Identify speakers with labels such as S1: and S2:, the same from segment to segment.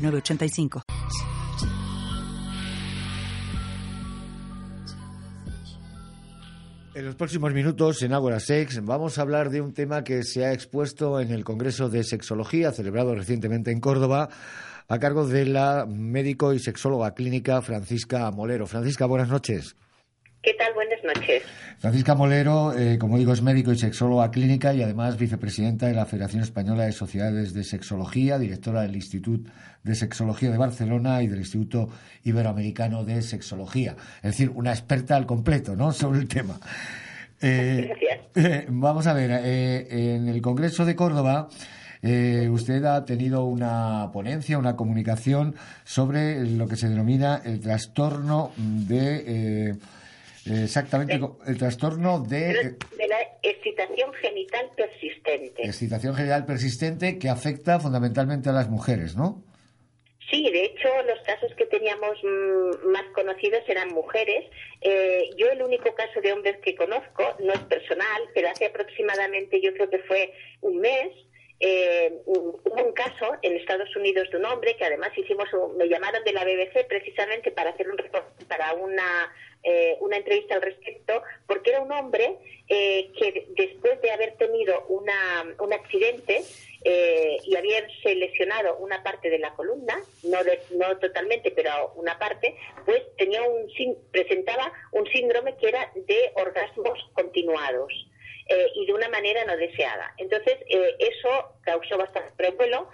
S1: 985.
S2: En los próximos minutos en Ágora Sex vamos a hablar de un tema que se ha expuesto en el Congreso de Sexología celebrado recientemente en Córdoba a cargo de la médico y sexóloga clínica Francisca Molero. Francisca, buenas noches.
S3: ¿Qué tal? Buenas noches.
S2: Francisca Molero, eh, como digo, es médico y sexóloga clínica y además vicepresidenta de la Federación Española de Sociedades de Sexología, directora del Instituto de Sexología de Barcelona y del Instituto Iberoamericano de Sexología. Es decir, una experta al completo, ¿no?, sobre el tema.
S3: Eh,
S2: eh, vamos a ver, en el Congreso de Córdoba usted ha tenido una ponencia, una comunicación sobre lo que se denomina el trastorno de Exactamente, el trastorno de...
S3: De la excitación genital persistente.
S2: Excitación genital persistente que afecta fundamentalmente a las mujeres, ¿no?
S3: Sí, de hecho, los casos que teníamos mm, más conocidos eran mujeres. Eh, yo el único caso de hombres que conozco, no es personal, pero hace aproximadamente, yo creo que fue un mes, eh, hubo un caso en Estados Unidos de un hombre que además hicimos, me llamaron de la BBC precisamente para hacer un reporte para una eh, una entrevista al respecto, porque era un hombre eh, que después de haber tenido una, un accidente eh, y haberse lesionado una parte de la columna, no, no totalmente, pero una parte, pues tenía un, presentaba un síndrome que era de orgasmos continuados. y de una manera no deseada. Entonces, eso causó bastante revuelo,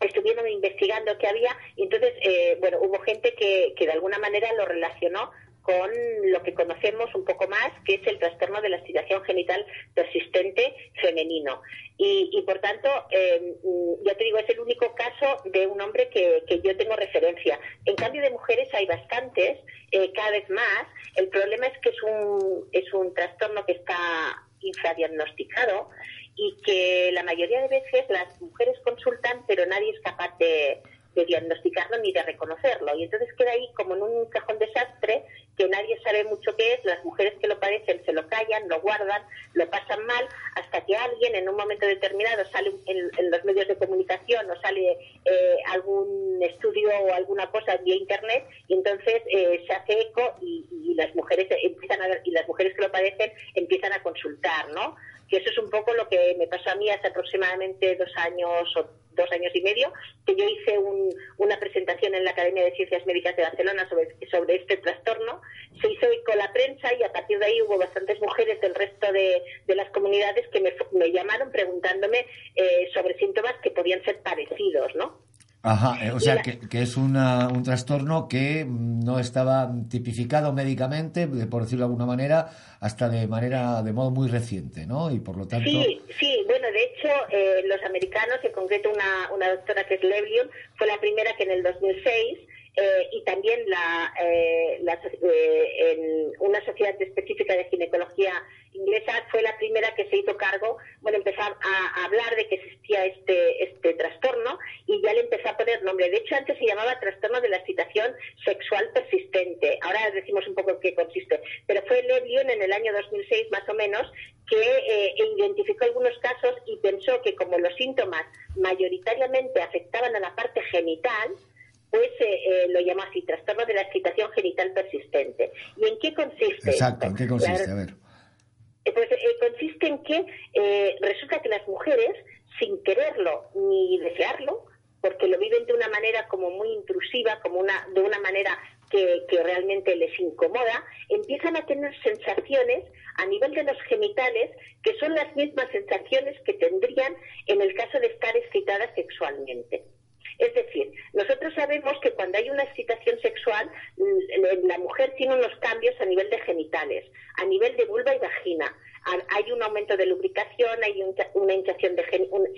S3: estuvieron investigando qué había y entonces, bueno, hubo gente que, que de alguna manera lo relacionó con lo que conocemos un poco más, que es el trastorno de la excitación genital persistente femenino. Y, por tanto, eh, ya te digo, es el único caso de un hombre que, yo tengo referencia. En cambio, de mujeres hay bastantes, eh, cada vez más. El problema es que es un, es un trastorno que está infradiagnosticado y que la mayoría de veces las mujeres consultan, pero nadie es capaz de de diagnosticarlo ni de reconocerlo. Y entonces queda ahí como en un cajón desastre que nadie sabe mucho qué es, las mujeres que lo padecen se lo callan, lo guardan, lo pasan mal, hasta que alguien en un momento determinado sale en, los medios de comunicación o sale eh, algún estudio o alguna cosa vía internet y entonces eh, se hace eco y, y, las mujeres empiezan a y las mujeres que lo padecen empiezan a consultar, ¿no? Que eso es un poco lo que me pasó a mí hace aproximadamente dos años o dos años y medio, que yo hice una presentación en la Academia de Ciencias Médicas de Barcelona sobre, sobre este trastorno. Se hizo con la prensa y a partir de ahí hubo bastantes mujeres del resto de, las comunidades que me, llamaron preguntándome eh, sobre síntomas que podían ser parecidos, ¿no?
S2: Ajá, eh, o sea, que, es una, un trastorno que no estaba tipificado médicamente, por decirlo de alguna manera, hasta de manera, de modo muy reciente, ¿no? Y por lo tanto...
S3: Sí, sí, bueno, de hecho, eh, los americanos, en concreto una, una doctora que es Levlion, fue la primera que en el 2006 eh, y también la, eh, eh, en una sociedad específica de ginecología inglesa fue la primera que se hizo cargo, bueno, empezar a, hablar de que existía este, este trastorno y ya le empezó a poner nombre. De hecho, antes se llamaba trastorno de la excitación sexual persistente. Ahora decimos un poco en qué consiste. Pero fue Levion en el año 2006, más o menos, que identificó algunos casos y pensó que como los síntomas mayoritariamente afectaban a la parte genital, pues eh, eh, lo llama así, trastorno de la excitación genital persistente. ¿Y en qué consiste?
S2: Exacto, ¿en qué consiste? A ver.
S3: Eh, pues consiste en que resulta que las mujeres, sin quererlo ni desearlo, porque lo viven de una manera como muy intrusiva, como una, de una manera que, que, realmente les incomoda, empiezan a tener sensaciones a nivel de los genitales que son las mismas sensaciones que tendrían en el caso de estar excitadas sexualmente. Es decir, nosotros sabemos que cuando hay una excitación sexual, la mujer tiene unos cambios a nivel de genitales, a nivel de vulva y vagina hay un aumento de lubricación, hay una hinchación de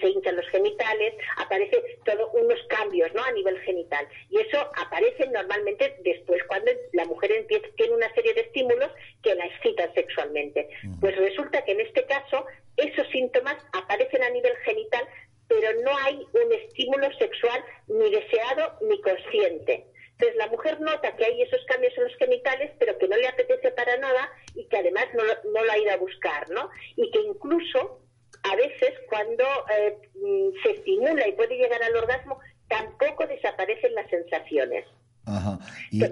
S3: se hinchan los genitales, aparece todo unos cambios, ¿no? A nivel genital y eso aparece normalmente después cuando la mujer empieza, tiene una serie de estímulos que la excitan sexualmente. Pues resulta que en este caso esos síntomas aparecen a nivel genital, pero no hay un estímulo sexual ni deseado ni consciente. Entonces la mujer nota que hay esos cambios en los genitales, pero que no le apetece para nada y que además no, no lo ha ido a buscar, ¿no? Y que incluso a veces cuando eh, mm, se estimula y puede llegar al orgasmo, tampoco desaparecen las sensaciones.
S2: Ajá. Y,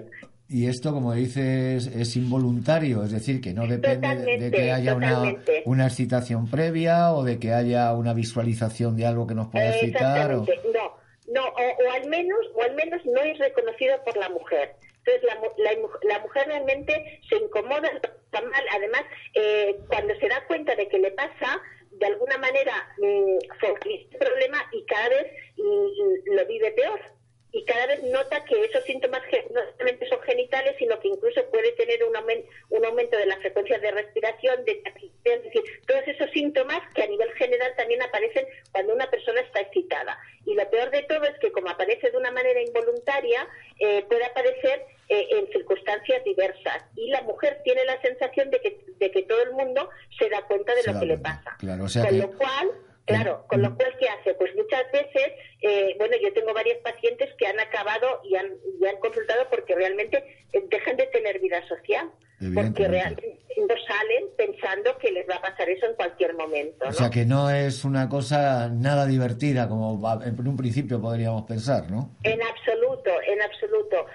S2: esto, como dices, es involuntario, es decir, que no depende de, que haya una, una, excitación previa o de que haya una visualización de algo que nos pueda excitar.
S3: O... No, no, o, al menos, o al menos no es reconocido por la mujer. Entonces la, la, mujer realmente se incomoda, está mal. Además, eh, cuando se da cuenta de que le pasa, de alguna manera mmm, este problema y cada vez mm, lo vive peor y cada vez nota que esos síntomas no solamente son genitales, sino que incluso puede tener un, aumento, un aumento de la frecuencia de respiración, de es decir, todos esos síntomas que a nivel general también aparecen cuando una persona está excitada. Y lo peor de todo es que como aparece de una manera involuntaria, eh, puede aparecer eh, en circunstancias diversas. Y la mujer tiene la sensación de que, de que todo el mundo se da cuenta de lo que le pasa. Con lo cual Claro, con lo cual, ¿qué hace? Pues muchas veces, eh, bueno, yo tengo varios pacientes que han acabado y han, han consultado porque realmente eh, dejan de tener vida social. Porque realmente no salen pensando que les va a pasar eso en cualquier momento.
S2: O sea que no es una cosa nada divertida como en un principio podríamos pensar, ¿no?
S3: En absoluto, en absoluto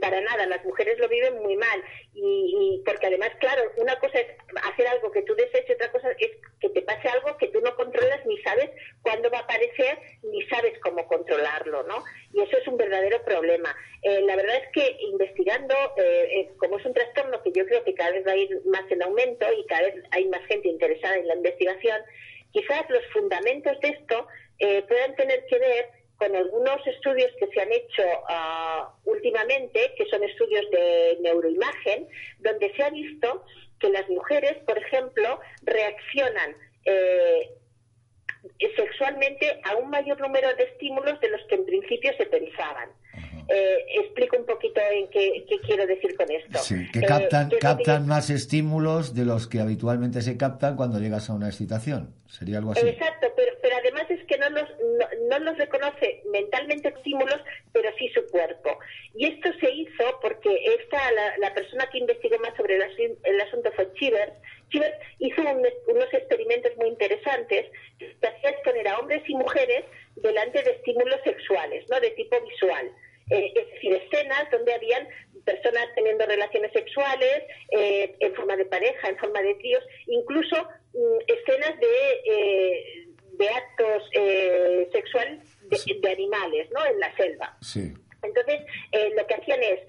S3: para nada, las mujeres lo viven muy mal. Y, porque además, claro, una cosa es hacer algo que tú y otra cosa es que te pase algo que tú no controlas ni sabes cuándo va a aparecer ni sabes cómo controlarlo, ¿no? Y eso es un verdadero problema. Eh, la verdad es que investigando, eh, eh, como es un trastorno que yo creo que cada vez va a ir más en aumento y cada vez hay más gente interesada en la investigación, quizás los fundamentos de esto puedan tener que ver con algunos estudios que se han hecho ah, últimamente, que son estudios de neuroimagen, donde se ha visto que las mujeres, por ejemplo, reaccionan eh, sexualmente a un mayor número de estímulos de los que en principio se pensaban. Eh, explico un poquito en qué, quiero decir con esto.
S2: Sí, que captan, eh, captan más estímulos de los que habitualmente se captan cuando llegas a una excitación. Sería algo así.
S3: Exacto, pero, pero además es que no los, no, los reconoce mentalmente estímulos, pero sí su cuerpo. Y esto se hizo porque esta, la, la persona que investigó más sobre el, el asunto fue Chivers. Chivers hizo unos experimentos muy interesantes que hacía exponer a hombres y mujeres delante de estímulos sexuales, ¿no? de tipo visual. Eh, es decir, escenas donde habían personas teniendo relaciones sexuales eh, en forma de pareja, en forma de tríos, incluso mm, escenas de, eh, de actos sexuales de, animales, ¿no? En la selva. Entonces, lo que hacían es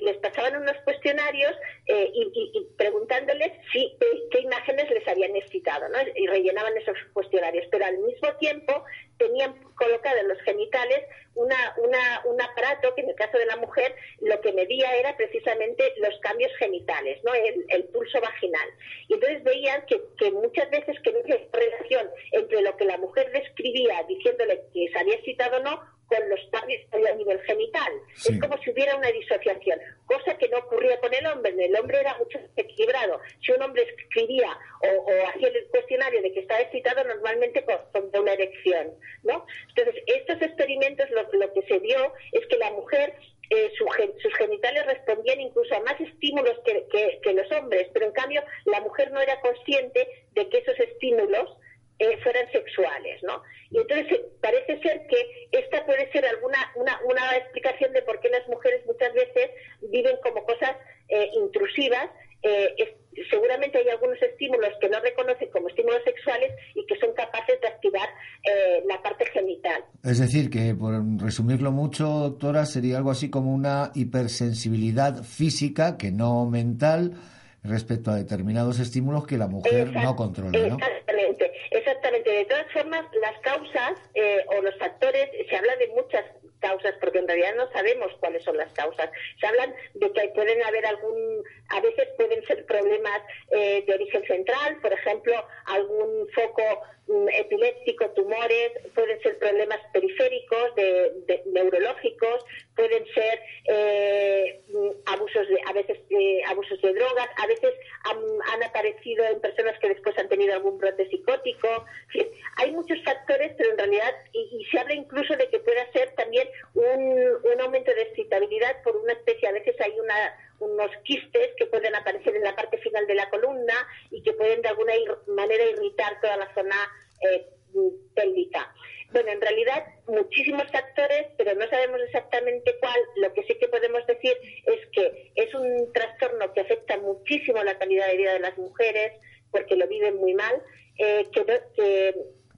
S3: les pasaban unos cuestionarios y, preguntándoles si qué imágenes les habían excitado, ¿no? Y rellenaban esos cuestionarios, pero al mismo tiempo tenían colocado en los genitales una, una, un aparato que en el caso de la mujer lo que medía era precisamente los cambios genitales, ¿no? el, pulso vaginal. Y entonces veían que, que muchas veces que no había relación entre lo que la mujer describía diciéndole que se había excitado o no con los cambios a nivel genital. Es como si hubiera una disociación, cosa que no ocurría con el hombre. El hombre era mucho equilibrado. Si un hombre escribía o, hacía el cuestionario de que estaba excitado, normalmente con, una erección. ¿no? Entonces, estos experimentos lo, que se vio es que la mujer eh, sus genitales respondían incluso a más estímulos que, que, los hombres, pero en cambio la mujer no era consciente de que esos estímulos eh, fueran sexuales, ¿no? Y entonces eh, parece ser que esta puede ser alguna una, una explicación de por qué las mujeres muchas veces viven como cosas eh, intrusivas. seguramente hay algunos estímulos que no reconocen como estímulos sexuales y que son capaces de activar la parte genital.
S2: Es decir, que por resumirlo mucho, doctora, sería algo así como una hipersensibilidad física que no mental respecto a determinados estímulos que la mujer no controla, ¿no?
S3: Las causas eh, o los factores, se habla de muchas causas, porque en realidad no sabemos cuáles son las causas. Se hablan de que pueden haber algún, a veces pueden ser problemas eh, de origen central, por ejemplo, algún foco mm, epiléptico, tumores, pueden ser problemas periféricos, de, neurológicos, pueden ser eh, mm, abusos de, a veces eh, de drogas, a veces han, aparecido en personas que después han tenido algún brote psicótico. hay muchos factores, pero en realidad, y, se habla incluso de que pueda ser también un, un aumento de excitabilidad por una especie, a veces hay una unos quistes que pueden aparecer en la parte final de la columna y que pueden de alguna manera irritar toda la zona eh, pélvica. Bueno, en realidad muchísimos factores, pero no sabemos exactamente cuál. Lo que sí que podemos decir es que es un trastorno que afecta muchísimo la calidad de vida de las mujeres porque lo viven muy mal, eh, que,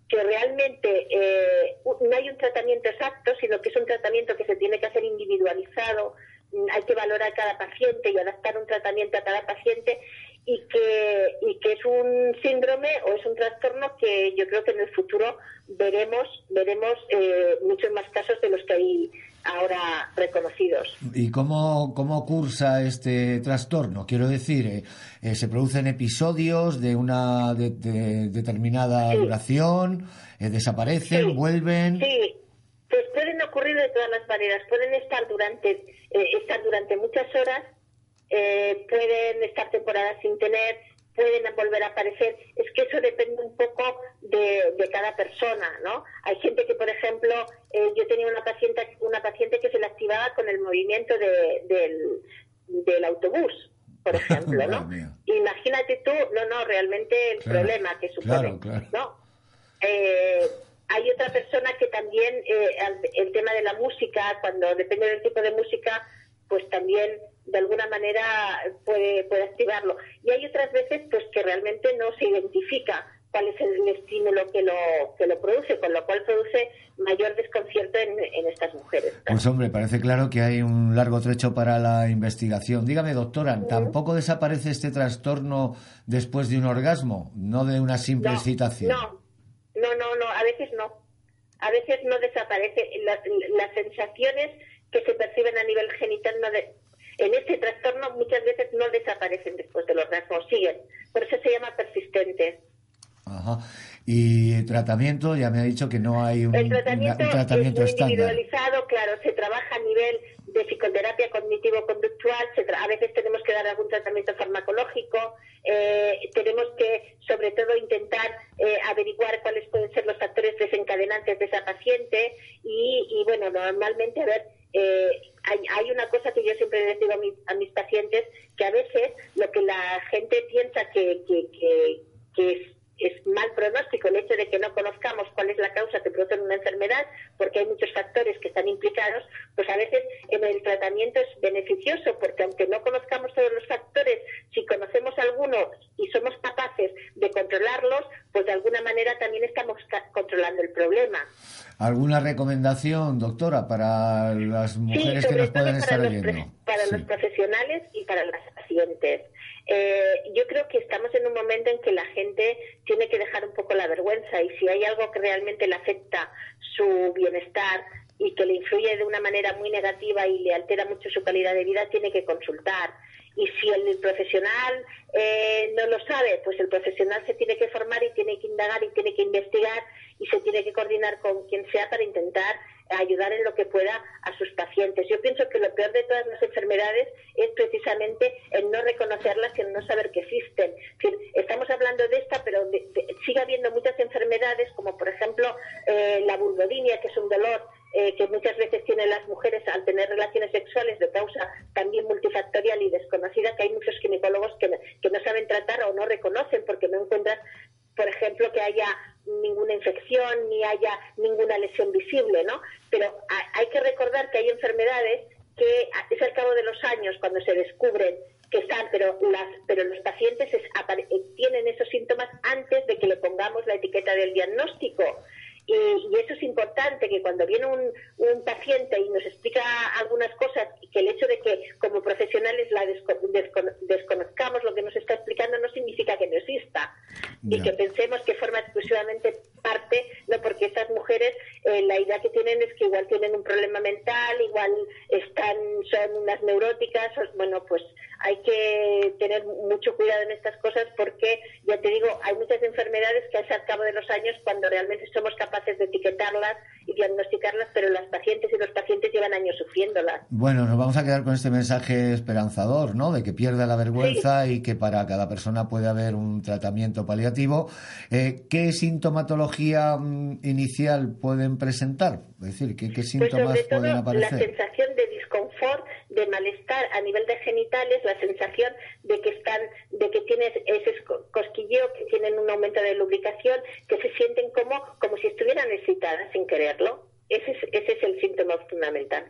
S3: que, realmente eh, no hay un tratamiento exacto, sino que es un tratamiento que se tiene que hacer individualizado, hay que valorar cada paciente y adaptar un tratamiento a cada paciente y que, y que es un síndrome o es un trastorno que yo creo que en el futuro veremos, veremos eh, muchos más casos de los que hay ahora reconocidos.
S2: ¿Y cómo, cómo cursa este trastorno? Quiero decir, eh, eh, ¿se producen episodios de una determinada duración? ¿Desaparecen? ¿Vuelven?
S3: Sí, pues pueden ocurrir de todas las maneras. Pueden estar durante, estar durante muchas horas eh, pueden estar temporadas sin tener, pueden volver a aparecer. Es que eso depende un poco de, cada persona, ¿no? Hay gente que, por ejemplo, eh, yo tenía una paciente, una paciente que se le activaba con el movimiento del, del autobús, por ejemplo, ¿no? Imagínate tú, no, no, realmente el problema que supone, ¿no? Eh, hay otra persona que también el tema de la música, cuando depende del tipo de música, pues también de alguna manera puede, puede activarlo. Y hay otras veces pues que realmente no se identifica cuál es el estímulo que lo, que lo produce, con lo cual produce mayor desconcierto en, estas mujeres.
S2: Pues hombre, parece claro que hay un largo trecho para la investigación. Dígame, doctora, ¿tampoco desaparece este trastorno después de un orgasmo, no de una simple excitación?
S3: No, no, no, no, a veces no. A veces no desaparece. Las, las sensaciones que se perciben a nivel genital no en este trastorno muchas veces no desaparecen después de los orgasmo, siguen. Por eso se llama persistente.
S2: Ajá. Y tratamiento, ya me ha dicho que no hay un,
S3: tratamiento, es individualizado, claro, se trabaja a nivel de psicoterapia cognitivo-conductual, a veces tenemos que dar algún tratamiento farmacológico, eh, tenemos que, sobre todo, intentar eh, averiguar cuáles pueden ser los factores desencadenantes de esa paciente y, y bueno, normalmente, a ver, eh, hay, una cosa que yo siempre les digo a mis, pacientes, que a veces lo que la gente piensa que, es, es, mal pronóstico el hecho de que no conozcamos cuál es la causa que produce una enfermedad, porque hay muchos factores que están implicados, pues a veces en el tratamiento es beneficioso, porque aunque no conozcamos todos los factores, si conocemos algunos y somos capaces de controlarlos, pues de alguna manera también estamos controlando el problema.
S2: ¿Alguna recomendación, doctora, para las mujeres que nos pueden estar oyendo?
S3: Para los profesionales y para las pacientes. Eh, yo creo que estamos en un momento en que la gente tiene que dejar un poco la vergüenza y si hay algo que realmente le afecta su bienestar y que le influye de una manera muy negativa y le altera mucho su calidad de vida, tiene que consultar. Y si el profesional eh, no lo sabe, pues el profesional se tiene que formar y tiene que indagar y tiene que investigar y se tiene que coordinar con quien sea para intentar ayudar en lo que pueda a sus pacientes. Yo pienso que lo peor de todas las enfermedades es precisamente el no reconocerlas y el no saber que existen. estamos hablando de esta, pero sigue habiendo muchas enfermedades, como por ejemplo eh, la vulvodinia, que es un dolor eh, que muchas veces tienen las mujeres al tener relaciones sexuales de causa también multifactorial y desconocida, que hay muchos ginecólogos que, que no saben tratar o no reconocen porque no encuentran, por ejemplo, que haya ninguna infección ni haya ninguna lesión visible, ¿no? Pero hay que recordar que hay enfermedades que es al cabo de los años cuando se descubren que están, pero las, pero los pacientes eh, tienen esos síntomas antes de que le pongamos la etiqueta del diagnóstico. Y, eso es importante, que cuando viene un, un, paciente y nos explica algunas cosas, que el hecho de que como profesionales la desconozcamos lo que nos está explicando no significa que no exista. Y que pensemos que forma exclusivamente parte, no porque estas mujeres, eh, la idea que tienen es que igual tienen un problema mental igual están, son unas neuróticas, bueno, pues hay que tener mucho cuidado en estas cosas porque, ya te digo, hay muchas enfermedades que al cabo de los años cuando realmente somos capaces de etiquetarlas y diagnosticarlas, pero las pacientes y los pacientes llevan años sufriéndolas.
S2: Bueno, nos vamos a quedar con este mensaje esperanzador, ¿no? De que pierda la vergüenza y que para cada persona puede haber un tratamiento paliativo. Eh, ¿Qué sintomatología mm, inicial pueden presentar? Es decir, ¿qué, qué pues síntomas pueden aparecer?
S3: La sensación de disconfort, de malestar a nivel de genitales, la sensación de que están, de que tienes ese cosquilleo, que tienen un aumento de lubricación, que se sienten como, como si estuvieran excitadas sin quererlo. Ese es, ese es el síntoma fundamental.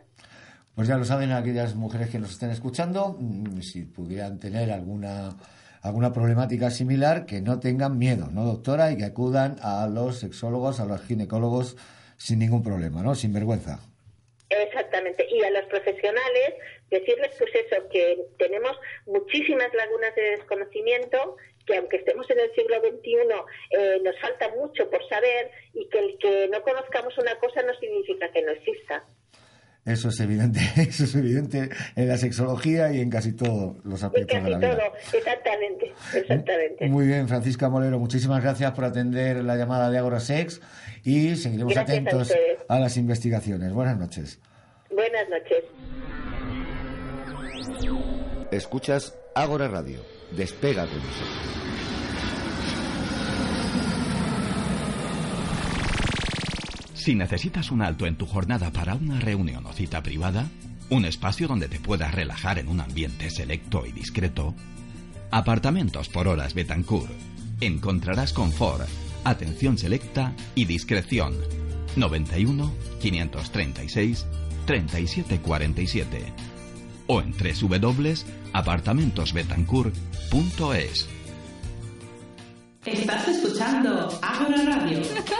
S2: Pues ya lo saben aquellas mujeres que nos estén escuchando, mm, si pudieran tener alguna alguna problemática similar, que no tengan miedo, ¿no, doctora? Y que acudan a los sexólogos, a los ginecólogos sin ningún problema, ¿no? Sin vergüenza.
S3: Exactamente. Y a los profesionales, decirles pues eso, que tenemos muchísimas lagunas de desconocimiento, que aunque estemos en el siglo XXI, eh, nos falta mucho por saber y que el que no conozcamos una cosa no significa que no exista.
S2: Eso es evidente, eso es evidente en la sexología y en casi todos los aspectos de la vida.
S3: todo, exactamente, exactamente.
S2: Muy bien, Francisca Molero, muchísimas gracias por atender la llamada de Agora Sex y seguiremos atentos a, las investigaciones. Buenas noches.
S3: Buenas noches.
S4: Escuchas Agora Radio. Despega de nosotros.
S5: Si necesitas un alto en tu jornada para una reunión o cita privada, un espacio donde te puedas relajar en un ambiente selecto y discreto, Apartamentos por horas Betancourt. Encontrarás confort, atención selecta y discreción. 91 536 3747 o en www.apartamentosbetancourt.es.
S6: Estás escuchando Agora Radio.